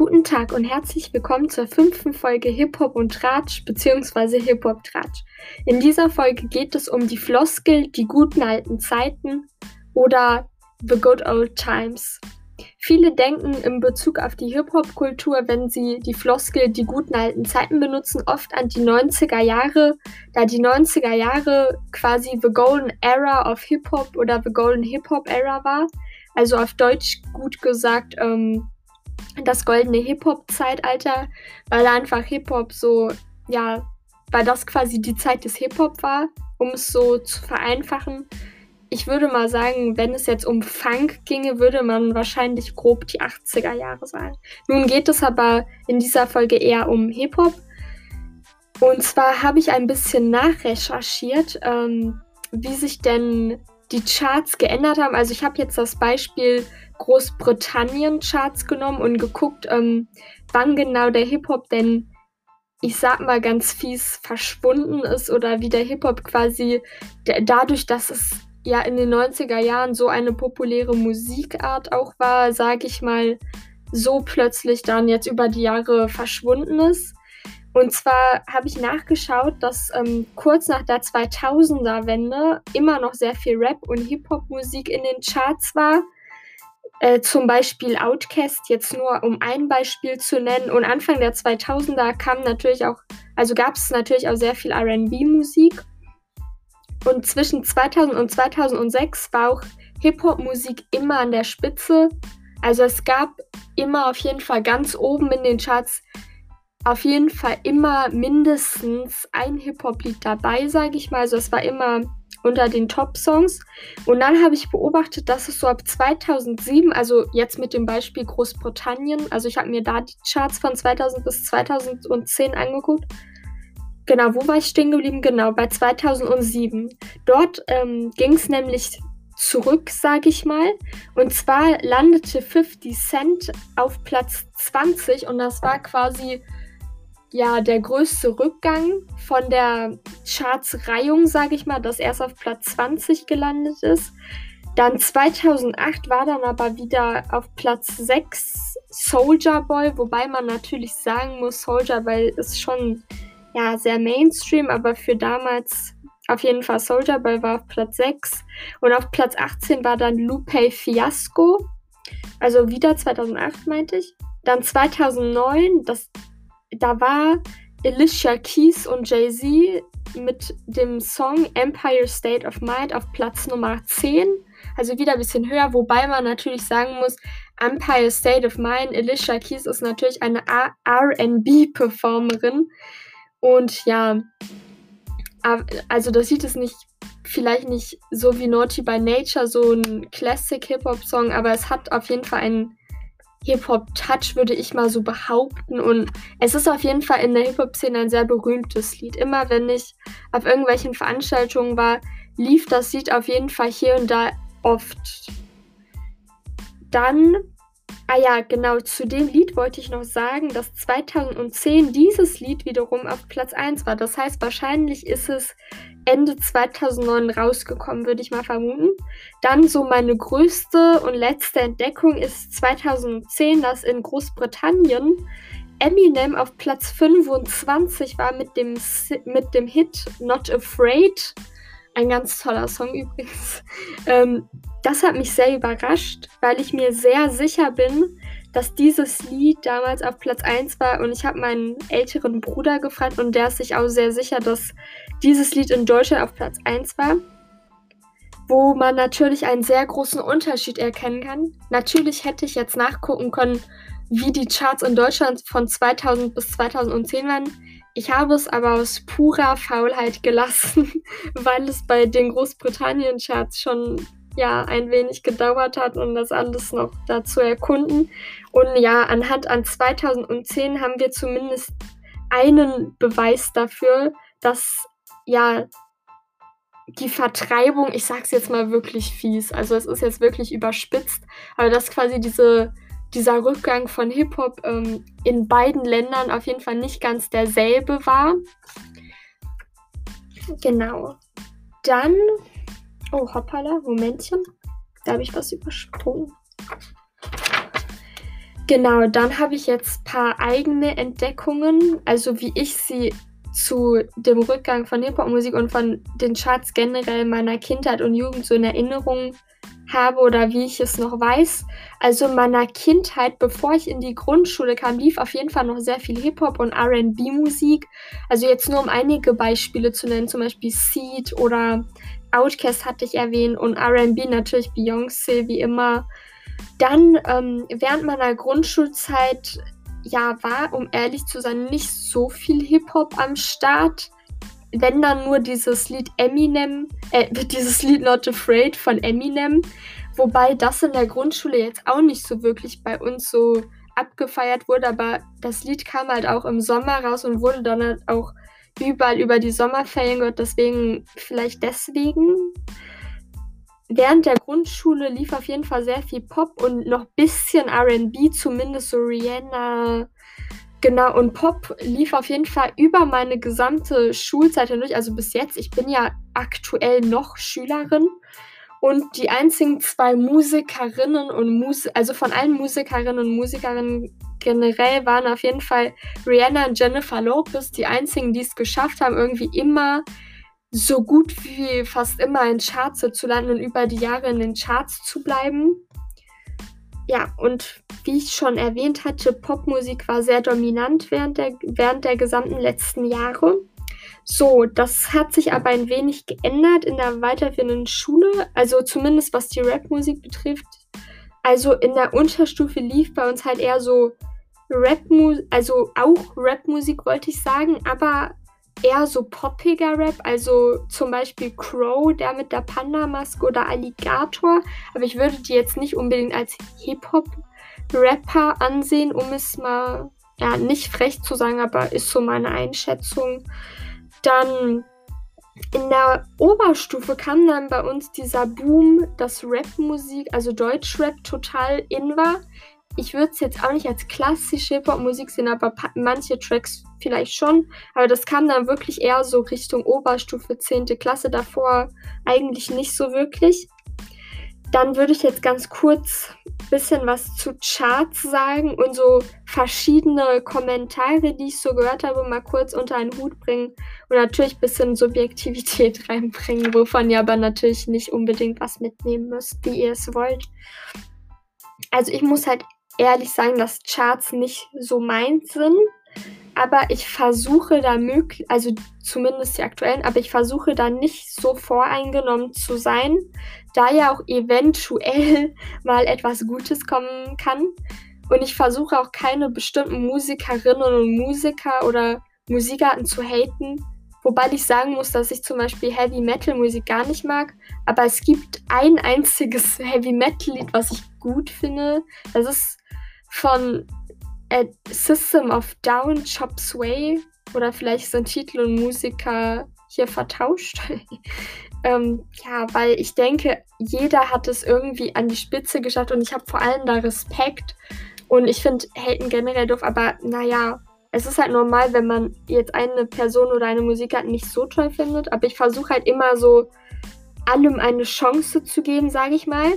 Guten Tag und herzlich willkommen zur fünften Folge Hip-Hop und Tratsch bzw. Hip-Hop Tratsch. In dieser Folge geht es um die Floskel, die guten alten Zeiten oder The Good Old Times. Viele denken in Bezug auf die Hip-Hop-Kultur, wenn sie die Floskel die guten alten Zeiten benutzen, oft an die 90er Jahre, da die 90er Jahre quasi The Golden Era of Hip-Hop oder The Golden Hip-Hop Era war. Also auf Deutsch gut gesagt, ähm, das goldene Hip-Hop-Zeitalter, weil einfach Hip-Hop so, ja, weil das quasi die Zeit des Hip-Hop war, um es so zu vereinfachen. Ich würde mal sagen, wenn es jetzt um Funk ginge, würde man wahrscheinlich grob die 80er Jahre sagen. Nun geht es aber in dieser Folge eher um Hip-Hop. Und zwar habe ich ein bisschen nachrecherchiert, ähm, wie sich denn die Charts geändert haben. Also ich habe jetzt das Beispiel Großbritannien-Charts genommen und geguckt, ähm, wann genau der Hip-Hop denn, ich sag mal ganz fies, verschwunden ist oder wie der Hip-Hop quasi dadurch, dass es ja in den 90er Jahren so eine populäre Musikart auch war, sag ich mal, so plötzlich dann jetzt über die Jahre verschwunden ist. Und zwar habe ich nachgeschaut, dass ähm, kurz nach der 2000er-Wende immer noch sehr viel Rap und Hip-Hop-Musik in den Charts war. Äh, zum Beispiel Outcast, jetzt nur um ein Beispiel zu nennen. Und Anfang der 2000er kam natürlich auch, also gab es natürlich auch sehr viel RB-Musik. Und zwischen 2000 und 2006 war auch Hip-Hop-Musik immer an der Spitze. Also es gab immer auf jeden Fall ganz oben in den Charts auf jeden Fall immer mindestens ein Hip-Hop-Lied dabei, sage ich mal. Also es war immer unter den Top-Songs. Und dann habe ich beobachtet, dass es so ab 2007, also jetzt mit dem Beispiel Großbritannien, also ich habe mir da die Charts von 2000 bis 2010 angeguckt. Genau, wo war ich stehen geblieben? Genau, bei 2007. Dort ähm, ging es nämlich zurück, sage ich mal. Und zwar landete 50 Cent auf Platz 20 und das war quasi ja der größte Rückgang von der Charts-Reihung, sage ich mal, dass erst auf Platz 20 gelandet ist. Dann 2008 war dann aber wieder auf Platz 6 Soldier Boy, wobei man natürlich sagen muss, Soldier Boy ist schon ja sehr Mainstream, aber für damals auf jeden Fall Soldier Boy war auf Platz 6 und auf Platz 18 war dann Lupe Fiasco, also wieder 2008 meinte ich. Dann 2009, das da war Alicia Keys und Jay-Z mit dem Song Empire State of Mind auf Platz Nummer 10. Also wieder ein bisschen höher, wobei man natürlich sagen muss, Empire State of Mind, Alicia Keys ist natürlich eine RB-Performerin. Und ja, also das sieht es nicht, vielleicht nicht so wie Naughty by Nature, so ein Classic Hip-Hop-Song, aber es hat auf jeden Fall einen Hip-Hop-Touch, würde ich mal so behaupten. Und es ist auf jeden Fall in der Hip-Hop-Szene ein sehr berühmtes Lied. Immer wenn ich auf irgendwelchen Veranstaltungen war, lief das Lied auf jeden Fall hier und da oft. Dann, ah ja, genau, zu dem Lied wollte ich noch sagen, dass 2010 dieses Lied wiederum auf Platz 1 war. Das heißt, wahrscheinlich ist es Ende 2009 rausgekommen, würde ich mal vermuten. Dann so meine größte und letzte Entdeckung ist 2010, dass in Großbritannien Eminem auf Platz 25 war mit dem, mit dem Hit Not Afraid. Ein ganz toller Song übrigens. Ähm, das hat mich sehr überrascht, weil ich mir sehr sicher bin, dass dieses Lied damals auf Platz 1 war und ich habe meinen älteren Bruder gefragt und der ist sich auch sehr sicher, dass dieses Lied in Deutschland auf Platz 1 war, wo man natürlich einen sehr großen Unterschied erkennen kann. Natürlich hätte ich jetzt nachgucken können, wie die Charts in Deutschland von 2000 bis 2010 waren. Ich habe es aber aus purer Faulheit gelassen, weil es bei den Großbritannien-Charts schon ja ein wenig gedauert hat, um das alles noch dazu erkunden. Und ja, anhand an 2010 haben wir zumindest einen Beweis dafür, dass ja die Vertreibung, ich sag's jetzt mal wirklich fies, also es ist jetzt wirklich überspitzt, aber dass quasi diese, dieser Rückgang von Hip-Hop ähm, in beiden Ländern auf jeden Fall nicht ganz derselbe war. Genau. Dann Oh, hoppala, Momentchen. Da habe ich was übersprungen. Genau, dann habe ich jetzt ein paar eigene Entdeckungen, also wie ich sie zu dem Rückgang von Hip-Hop-Musik und von den Charts generell meiner Kindheit und Jugend so in Erinnerung habe oder wie ich es noch weiß. Also in meiner Kindheit, bevor ich in die Grundschule kam, lief auf jeden Fall noch sehr viel Hip-Hop und RB-Musik. Also jetzt nur um einige Beispiele zu nennen, zum Beispiel Seed oder Outkast hatte ich erwähnt und RB natürlich Beyoncé wie immer. Dann ähm, während meiner Grundschulzeit, ja, war, um ehrlich zu sein, nicht so viel Hip-Hop am Start. Wenn dann nur dieses Lied Eminem, äh, dieses Lied Not Afraid von Eminem. Wobei das in der Grundschule jetzt auch nicht so wirklich bei uns so abgefeiert wurde, aber das Lied kam halt auch im Sommer raus und wurde dann halt auch überall über die Sommerferien gehört, deswegen vielleicht deswegen während der Grundschule lief auf jeden Fall sehr viel Pop und noch bisschen RB, zumindest so Rihanna. Genau, und Pop lief auf jeden Fall über meine gesamte Schulzeit hindurch, also bis jetzt. Ich bin ja aktuell noch Schülerin. Und die einzigen zwei Musikerinnen und Musik, also von allen Musikerinnen und Musikerinnen generell waren auf jeden Fall Rihanna und Jennifer Lopez die einzigen, die es geschafft haben, irgendwie immer so gut wie fast immer in Charts zu landen und über die Jahre in den Charts zu bleiben. Ja, und wie ich schon erwähnt hatte, Popmusik war sehr dominant während der, während der gesamten letzten Jahre. So, das hat sich aber ein wenig geändert in der weiterführenden Schule, also zumindest was die Rapmusik betrifft. Also in der Unterstufe lief bei uns halt eher so Rapmusik, also auch Rapmusik wollte ich sagen, aber eher so poppiger Rap, also zum Beispiel Crow, der mit der Panda-Maske oder Alligator. Aber ich würde die jetzt nicht unbedingt als Hip-Hop-Rapper ansehen, um es mal, ja, nicht frech zu sagen, aber ist so meine Einschätzung. Dann in der Oberstufe kam dann bei uns dieser Boom, dass Rap-Musik, also Deutschrap, total in war ich würde es jetzt auch nicht als klassische Hip-Hop-Musik sehen, aber manche Tracks vielleicht schon. Aber das kam dann wirklich eher so Richtung Oberstufe, 10. Klasse, davor eigentlich nicht so wirklich. Dann würde ich jetzt ganz kurz ein bisschen was zu Charts sagen und so verschiedene Kommentare, die ich so gehört habe, mal kurz unter einen Hut bringen und natürlich ein bisschen Subjektivität reinbringen, wovon ihr aber natürlich nicht unbedingt was mitnehmen müsst, wie ihr es wollt. Also ich muss halt ehrlich sagen, dass Charts nicht so meins sind. Aber ich versuche da möglich, also zumindest die aktuellen, aber ich versuche da nicht so voreingenommen zu sein, da ja auch eventuell mal etwas Gutes kommen kann. Und ich versuche auch keine bestimmten Musikerinnen und Musiker oder Musikarten zu haten. Wobei ich sagen muss, dass ich zum Beispiel Heavy Metal Musik gar nicht mag. Aber es gibt ein einziges Heavy Metal Lied, was ich gut finde. Das ist von A System of Down, Chop Sway oder vielleicht sind Titel und Musiker hier vertauscht. ähm, ja, weil ich denke, jeder hat es irgendwie an die Spitze geschafft und ich habe vor allem da Respekt. Und ich finde Haten generell doof, aber naja, es ist halt normal, wenn man jetzt eine Person oder eine Musikerin nicht so toll findet. Aber ich versuche halt immer so allem eine Chance zu geben, sage ich mal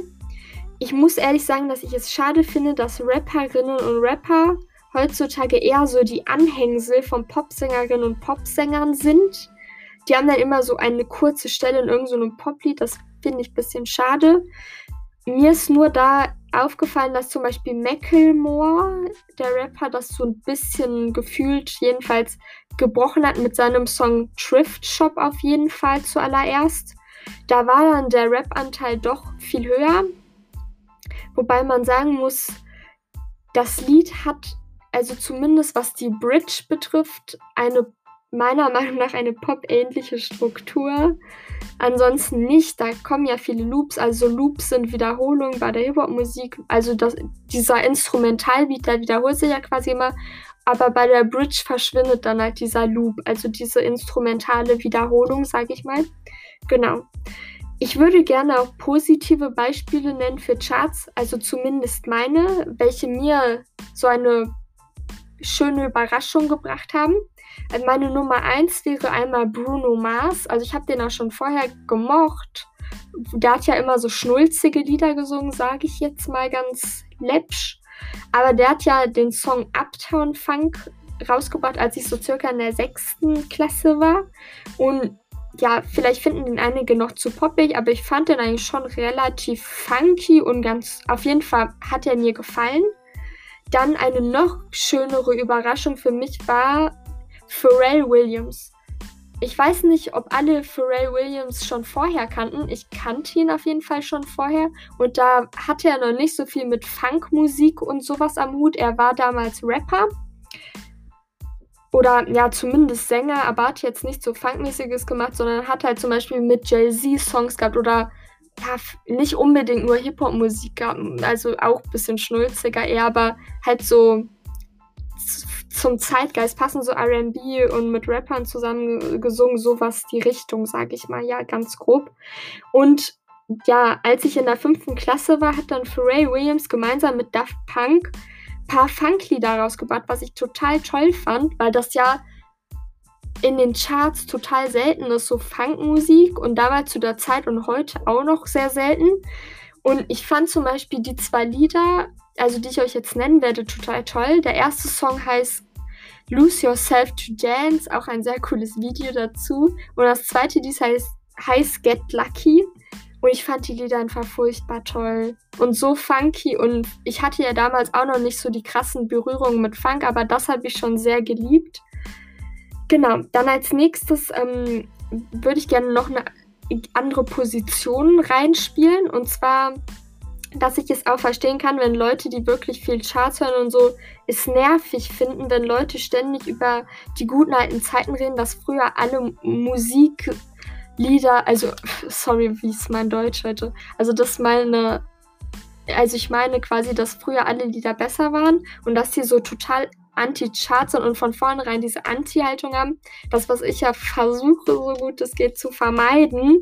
ich muss ehrlich sagen, dass ich es schade finde, dass Rapperinnen und Rapper heutzutage eher so die Anhängsel von Popsängerinnen und Popsängern sind. Die haben dann immer so eine kurze Stelle in irgendeinem so Poplied. Das finde ich ein bisschen schade. Mir ist nur da aufgefallen, dass zum Beispiel Macklemore, der Rapper, das so ein bisschen gefühlt jedenfalls gebrochen hat mit seinem Song Thrift Shop auf jeden Fall zuallererst. Da war dann der Rap-Anteil doch viel höher. Wobei man sagen muss, das Lied hat, also zumindest was die Bridge betrifft, eine meiner Meinung nach eine pop-ähnliche Struktur. Ansonsten nicht. Da kommen ja viele Loops. Also Loops sind Wiederholungen bei der Hip-Hop-Musik. Also das, dieser Instrumentalbeat, der wiederholt sich ja quasi immer. Aber bei der Bridge verschwindet dann halt dieser Loop. Also diese instrumentale Wiederholung, sage ich mal. Genau. Ich würde gerne auch positive Beispiele nennen für Charts, also zumindest meine, welche mir so eine schöne Überraschung gebracht haben. Also meine Nummer 1 wäre einmal Bruno Mars. Also ich habe den auch schon vorher gemocht. Der hat ja immer so schnulzige Lieder gesungen, sage ich jetzt mal ganz läppsch. Aber der hat ja den Song Uptown Funk rausgebracht, als ich so circa in der sechsten Klasse war. Und ja, vielleicht finden den einige noch zu poppig, aber ich fand den eigentlich schon relativ funky und ganz, auf jeden Fall hat er mir gefallen. Dann eine noch schönere Überraschung für mich war Pharrell Williams. Ich weiß nicht, ob alle Pharrell Williams schon vorher kannten. Ich kannte ihn auf jeden Fall schon vorher. Und da hatte er noch nicht so viel mit Funkmusik und sowas am Hut. Er war damals Rapper. Oder ja, zumindest Sänger, aber hat jetzt nicht so Funkmäßiges gemacht, sondern hat halt zum Beispiel mit Jay-Z Songs gehabt oder ja, nicht unbedingt nur Hip-Hop-Musik gehabt. Also auch ein bisschen schnulziger eher, aber halt so zum Zeitgeist passen, so RB und mit Rappern zusammen gesungen, sowas die Richtung, sage ich mal, ja, ganz grob. Und ja, als ich in der fünften Klasse war, hat dann Pharrell Williams gemeinsam mit Daft Punk paar Funklieder rausgebracht, was ich total toll fand, weil das ja in den Charts total selten ist, so Funkmusik und damals zu der Zeit und heute auch noch sehr selten. Und ich fand zum Beispiel die zwei Lieder, also die ich euch jetzt nennen werde, total toll. Der erste Song heißt Lose Yourself to Dance, auch ein sehr cooles Video dazu. Und das zweite, dies heißt, heißt Get Lucky. Und ich fand die Lieder einfach furchtbar toll. Und so funky. Und ich hatte ja damals auch noch nicht so die krassen Berührungen mit Funk, aber das habe ich schon sehr geliebt. Genau, dann als nächstes ähm, würde ich gerne noch eine andere Position reinspielen. Und zwar dass ich es auch verstehen kann, wenn Leute, die wirklich viel Charts hören und so, es nervig finden, wenn Leute ständig über die guten alten Zeiten reden, dass früher alle Musiklieder, also, sorry, wie ist mein Deutsch heute? Also, das meine, also ich meine quasi, dass früher alle Lieder besser waren und dass die so total anti-Charts sind und von vornherein diese Anti-Haltung haben. Das, was ich ja versuche, so gut es geht, zu vermeiden.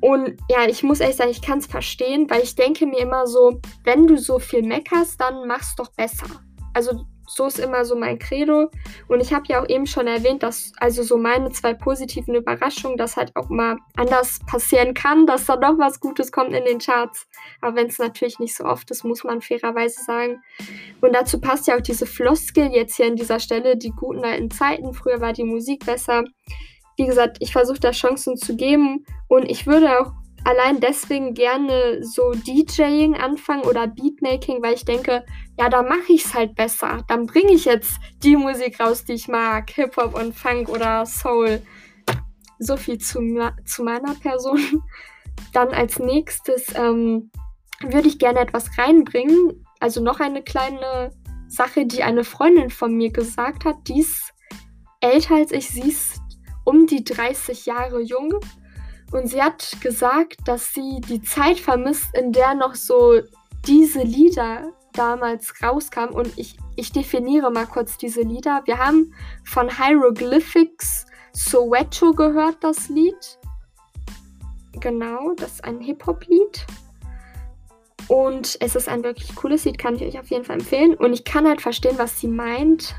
Und ja, ich muss ehrlich sagen, ich kann es verstehen, weil ich denke mir immer so, wenn du so viel meckerst, dann mach's doch besser. Also so ist immer so mein Credo. Und ich habe ja auch eben schon erwähnt, dass also so meine zwei positiven Überraschungen, dass halt auch mal anders passieren kann, dass da doch was Gutes kommt in den Charts. Aber wenn es natürlich nicht so oft ist, muss man fairerweise sagen. Und dazu passt ja auch diese Floskel jetzt hier an dieser Stelle, die guten alten Zeiten. Früher war die Musik besser wie gesagt, ich versuche da Chancen zu geben und ich würde auch allein deswegen gerne so DJing anfangen oder Beatmaking, weil ich denke, ja, da mache ich es halt besser. Dann bringe ich jetzt die Musik raus, die ich mag, Hip-Hop und Funk oder Soul. So viel zu, zu meiner Person. Dann als nächstes ähm, würde ich gerne etwas reinbringen. Also noch eine kleine Sache, die eine Freundin von mir gesagt hat. Die ist älter als ich. Sie ist um die 30 Jahre jung. Und sie hat gesagt, dass sie die Zeit vermisst, in der noch so diese Lieder damals rauskamen. Und ich, ich definiere mal kurz diese Lieder. Wir haben von Hieroglyphics Soweto gehört, das Lied. Genau, das ist ein Hip-Hop-Lied. Und es ist ein wirklich cooles Lied, kann ich euch auf jeden Fall empfehlen. Und ich kann halt verstehen, was sie meint.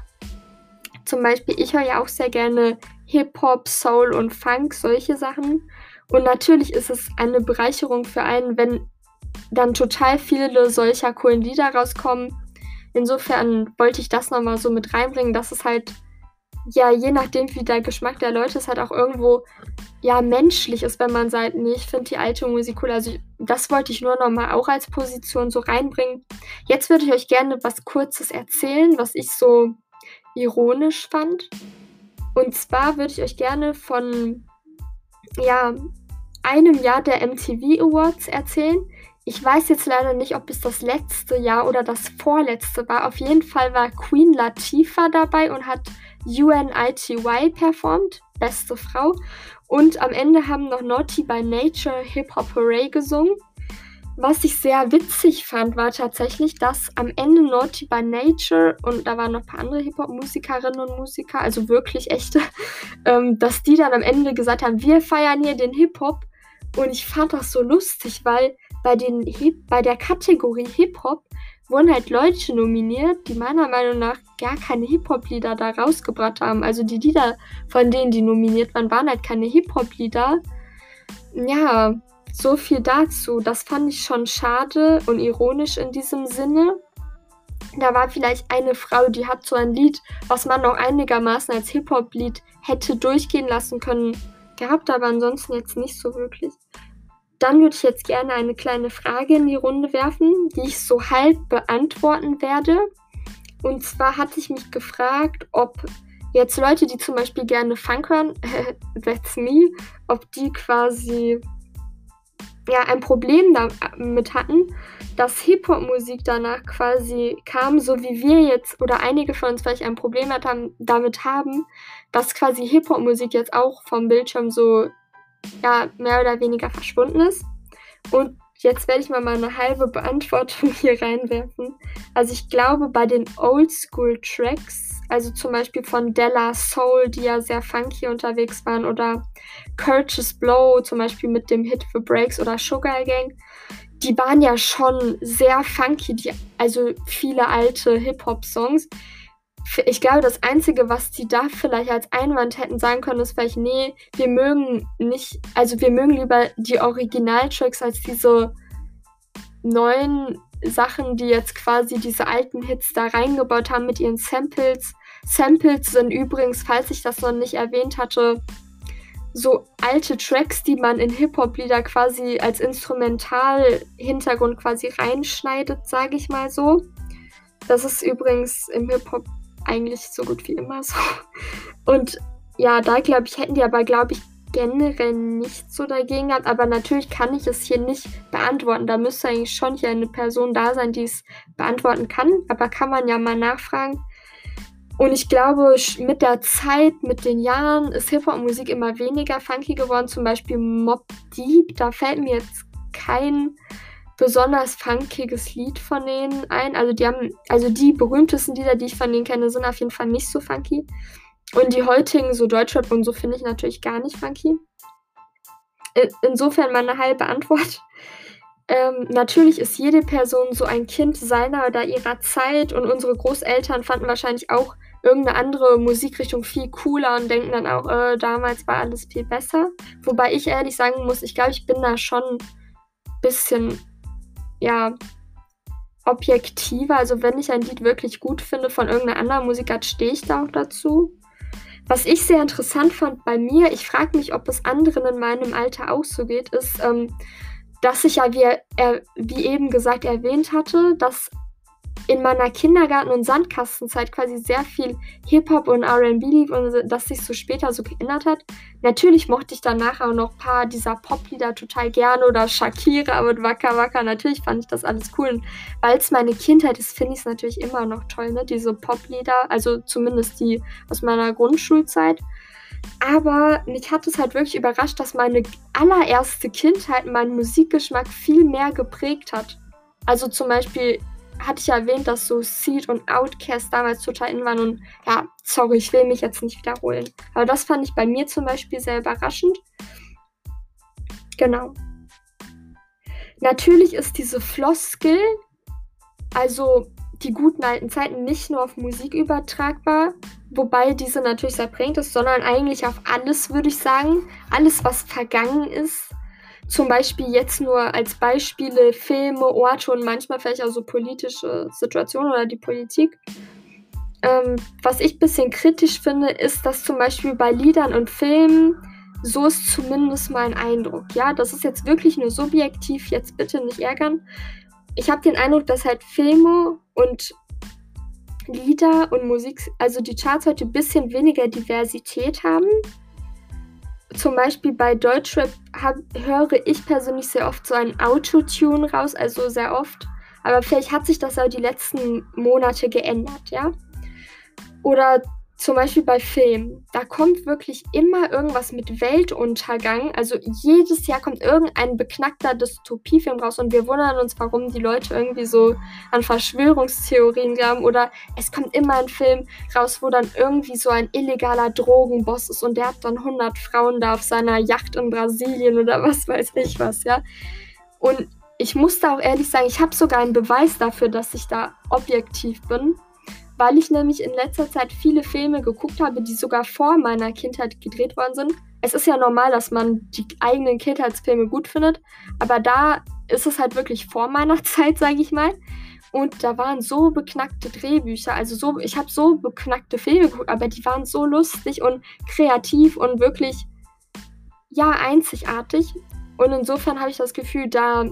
Zum Beispiel, ich höre ja auch sehr gerne Hip-Hop, Soul und Funk, solche Sachen. Und natürlich ist es eine Bereicherung für einen, wenn dann total viele solcher coolen Lieder rauskommen. Insofern wollte ich das nochmal so mit reinbringen, dass es halt, ja, je nachdem, wie der Geschmack der Leute ist, halt auch irgendwo, ja, menschlich ist, wenn man sagt, nee, ich finde die alte Musik cool. Also, das wollte ich nur nochmal auch als Position so reinbringen. Jetzt würde ich euch gerne was Kurzes erzählen, was ich so ironisch fand. Und zwar würde ich euch gerne von ja, einem Jahr der MTV Awards erzählen. Ich weiß jetzt leider nicht, ob es das letzte Jahr oder das vorletzte war. Auf jeden Fall war Queen Latifah dabei und hat UNITY performt, beste Frau. Und am Ende haben noch Naughty by Nature Hip Hop Hooray gesungen. Was ich sehr witzig fand, war tatsächlich, dass am Ende Naughty by Nature und da waren noch ein paar andere Hip-Hop-Musikerinnen und Musiker, also wirklich echte, ähm, dass die dann am Ende gesagt haben, wir feiern hier den Hip-Hop. Und ich fand das so lustig, weil bei, den Hip bei der Kategorie Hip-Hop wurden halt Leute nominiert, die meiner Meinung nach gar keine Hip-Hop-Lieder da rausgebracht haben. Also die Lieder, von denen die nominiert waren, waren halt keine Hip-Hop-Lieder. Ja, so viel dazu. Das fand ich schon schade und ironisch in diesem Sinne. da war vielleicht eine Frau, die hat so ein Lied, was man noch einigermaßen als Hip-Hop-Lied hätte durchgehen lassen können, gehabt, aber ansonsten jetzt nicht so wirklich. Dann würde ich jetzt gerne eine kleine Frage in die Runde werfen, die ich so halb beantworten werde. Und zwar hatte ich mich gefragt, ob jetzt Leute, die zum Beispiel gerne Funk hören, that's me, ob die quasi ja ein Problem damit hatten, dass Hip-Hop-Musik danach quasi kam, so wie wir jetzt oder einige von uns vielleicht ein Problem damit haben, dass quasi Hip-Hop-Musik jetzt auch vom Bildschirm so ja, mehr oder weniger verschwunden ist. Und jetzt werde ich mal meine halbe Beantwortung hier reinwerfen. Also ich glaube, bei den Oldschool-Tracks, also zum Beispiel von Della Soul, die ja sehr funky unterwegs waren, oder Curtis Blow, zum Beispiel mit dem Hit für Breaks oder Sugar Gang, die waren ja schon sehr funky, die, also viele alte Hip-Hop-Songs ich glaube, das Einzige, was die da vielleicht als Einwand hätten sagen können, ist vielleicht, nee, wir mögen nicht, also wir mögen lieber die Originaltracks als diese neuen Sachen, die jetzt quasi diese alten Hits da reingebaut haben mit ihren Samples. Samples sind übrigens, falls ich das noch nicht erwähnt hatte, so alte Tracks, die man in Hip-Hop-Lieder quasi als Instrumental-Hintergrund quasi reinschneidet, sage ich mal so. Das ist übrigens im Hip-Hop eigentlich so gut wie immer so. Und ja, da glaube ich, hätten die aber, glaube ich, generell nicht so dagegen gehabt. Aber natürlich kann ich es hier nicht beantworten. Da müsste eigentlich schon hier eine Person da sein, die es beantworten kann. Aber kann man ja mal nachfragen. Und ich glaube, mit der Zeit, mit den Jahren ist Hip-Hop-Musik immer weniger funky geworden. Zum Beispiel Mob Deep, da fällt mir jetzt kein besonders funkiges Lied von denen ein. Also die haben, also die berühmtesten Lieder, die ich von denen kenne, sind auf jeden Fall nicht so funky. Und die heutigen, so Deutschrap und so, finde ich natürlich gar nicht funky. Insofern meine halbe Antwort. Ähm, natürlich ist jede Person so ein Kind seiner oder ihrer Zeit und unsere Großeltern fanden wahrscheinlich auch irgendeine andere Musikrichtung viel cooler und denken dann auch, äh, damals war alles viel besser. Wobei ich ehrlich sagen muss, ich glaube, ich bin da schon ein bisschen ja, objektiver. Also wenn ich ein Lied wirklich gut finde von irgendeiner anderen Musikart, stehe ich da auch dazu. Was ich sehr interessant fand bei mir, ich frage mich, ob es anderen in meinem Alter auch so geht, ist, ähm, dass ich ja, wie, er, wie eben gesagt erwähnt hatte, dass in meiner Kindergarten- und Sandkastenzeit quasi sehr viel Hip-Hop und RB lief und das sich so später so geändert hat. Natürlich mochte ich danach auch noch ein paar dieser Pop-Lieder total gerne oder Shakira mit Waka Waka. Natürlich fand ich das alles cool. Weil es meine Kindheit ist, finde ich es natürlich immer noch toll, ne? Diese Pop-Lieder, also zumindest die aus meiner Grundschulzeit. Aber mich hat es halt wirklich überrascht, dass meine allererste Kindheit meinen Musikgeschmack viel mehr geprägt hat. Also zum Beispiel hatte ich ja erwähnt, dass so Seed und Outcast damals total in waren und ja, sorry, ich will mich jetzt nicht wiederholen. Aber das fand ich bei mir zum Beispiel sehr überraschend. Genau. Natürlich ist diese Floskel, also die guten alten Zeiten, nicht nur auf Musik übertragbar, wobei diese natürlich sehr prägend ist, sondern eigentlich auf alles, würde ich sagen. Alles, was vergangen ist, zum Beispiel jetzt nur als Beispiele Filme, Orte und manchmal vielleicht auch so politische Situationen oder die Politik. Ähm, was ich ein bisschen kritisch finde, ist, dass zum Beispiel bei Liedern und Filmen, so ist zumindest mein Eindruck. Ja, das ist jetzt wirklich nur subjektiv, jetzt bitte nicht ärgern. Ich habe den Eindruck, dass halt Filme und Lieder und Musik, also die Charts heute ein bisschen weniger Diversität haben zum Beispiel bei Deutschrap hab, höre ich persönlich sehr oft so ein Autotune raus, also sehr oft. Aber vielleicht hat sich das auch die letzten Monate geändert, ja. Oder zum Beispiel bei Filmen, da kommt wirklich immer irgendwas mit Weltuntergang. Also jedes Jahr kommt irgendein beknackter Dystopiefilm raus und wir wundern uns, warum die Leute irgendwie so an Verschwörungstheorien glauben. Oder es kommt immer ein Film raus, wo dann irgendwie so ein illegaler Drogenboss ist und der hat dann 100 Frauen da auf seiner Yacht in Brasilien oder was weiß ich was, ja. Und ich muss da auch ehrlich sagen, ich habe sogar einen Beweis dafür, dass ich da objektiv bin weil ich nämlich in letzter Zeit viele Filme geguckt habe, die sogar vor meiner Kindheit gedreht worden sind. Es ist ja normal, dass man die eigenen Kindheitsfilme gut findet, aber da ist es halt wirklich vor meiner Zeit, sage ich mal. Und da waren so beknackte Drehbücher, also so, ich habe so beknackte Filme geguckt, aber die waren so lustig und kreativ und wirklich, ja, einzigartig. Und insofern habe ich das Gefühl, da,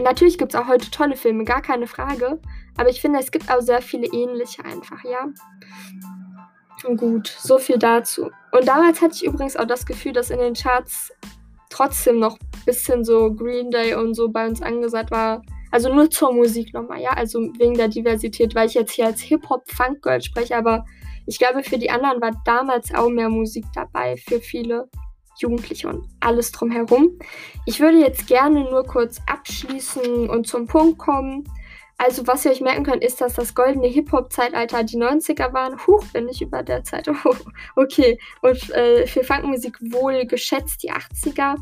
natürlich gibt es auch heute tolle Filme, gar keine Frage. Aber ich finde, es gibt auch sehr viele ähnliche einfach, ja. Gut, so viel dazu. Und damals hatte ich übrigens auch das Gefühl, dass in den Charts trotzdem noch ein bisschen so Green Day und so bei uns angesagt war. Also nur zur Musik nochmal, ja. Also wegen der Diversität, weil ich jetzt hier als Hip-Hop-Funk-Girl spreche, aber ich glaube, für die anderen war damals auch mehr Musik dabei, für viele Jugendliche und alles drumherum. Ich würde jetzt gerne nur kurz abschließen und zum Punkt kommen. Also, was ihr euch merken könnt, ist, dass das goldene Hip-Hop-Zeitalter die 90er waren. Huch, bin ich über der Zeit. Oh, okay. Und äh, für Funkmusik wohl geschätzt die 80er.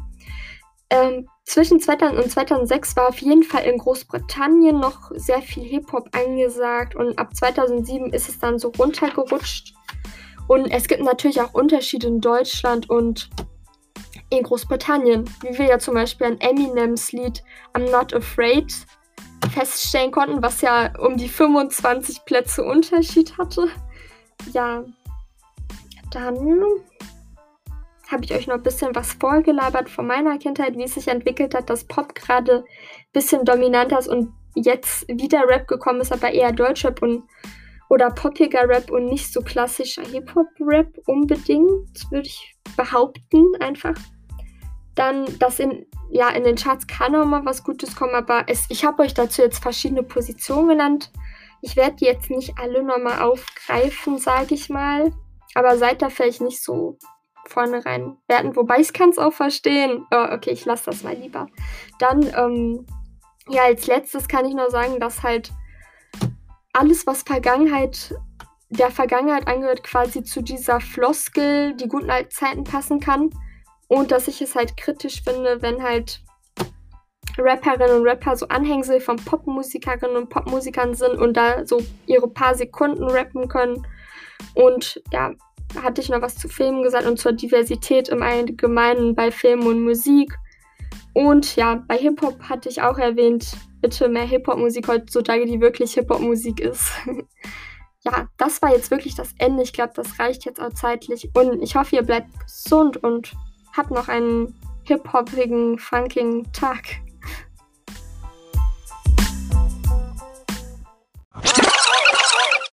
Ähm, zwischen 2000 und 2006 war auf jeden Fall in Großbritannien noch sehr viel Hip-Hop angesagt und ab 2007 ist es dann so runtergerutscht. Und es gibt natürlich auch Unterschiede in Deutschland und in Großbritannien, wie wir ja zum Beispiel an Eminems Lied I'm Not Afraid feststellen konnten, was ja um die 25 Plätze Unterschied hatte. Ja, dann habe ich euch noch ein bisschen was vorgelabert von meiner Kindheit, wie es sich entwickelt hat, dass Pop gerade ein bisschen dominanter ist und jetzt wieder Rap gekommen ist, aber eher Deutschrap und oder poppiger Rap und nicht so klassischer Hip-Hop-Rap unbedingt, würde ich behaupten einfach. Dann, dass in ja, in den Charts kann auch mal was Gutes kommen, aber es, ich habe euch dazu jetzt verschiedene Positionen genannt. Ich werde die jetzt nicht alle nochmal aufgreifen, sage ich mal. Aber seid da vielleicht nicht so vorne rein werten, wobei ich kann es auch verstehen. Oh, okay, ich lasse das mal lieber. Dann, ähm, ja, als letztes kann ich nur sagen, dass halt alles, was Vergangenheit, der Vergangenheit angehört, quasi zu dieser Floskel, die guten alten Zeiten passen kann. Und dass ich es halt kritisch finde, wenn halt Rapperinnen und Rapper so Anhängsel von Popmusikerinnen und Popmusikern sind und da so ihre paar Sekunden rappen können. Und ja, hatte ich noch was zu Filmen gesagt und zur Diversität im Allgemeinen bei Film und Musik. Und ja, bei Hip-Hop hatte ich auch erwähnt, bitte mehr Hip-Hop-Musik heutzutage, die wirklich Hip-Hop-Musik ist. ja, das war jetzt wirklich das Ende. Ich glaube, das reicht jetzt auch zeitlich. Und ich hoffe, ihr bleibt gesund und Habt noch einen hip-hoppigen, funkigen Tag.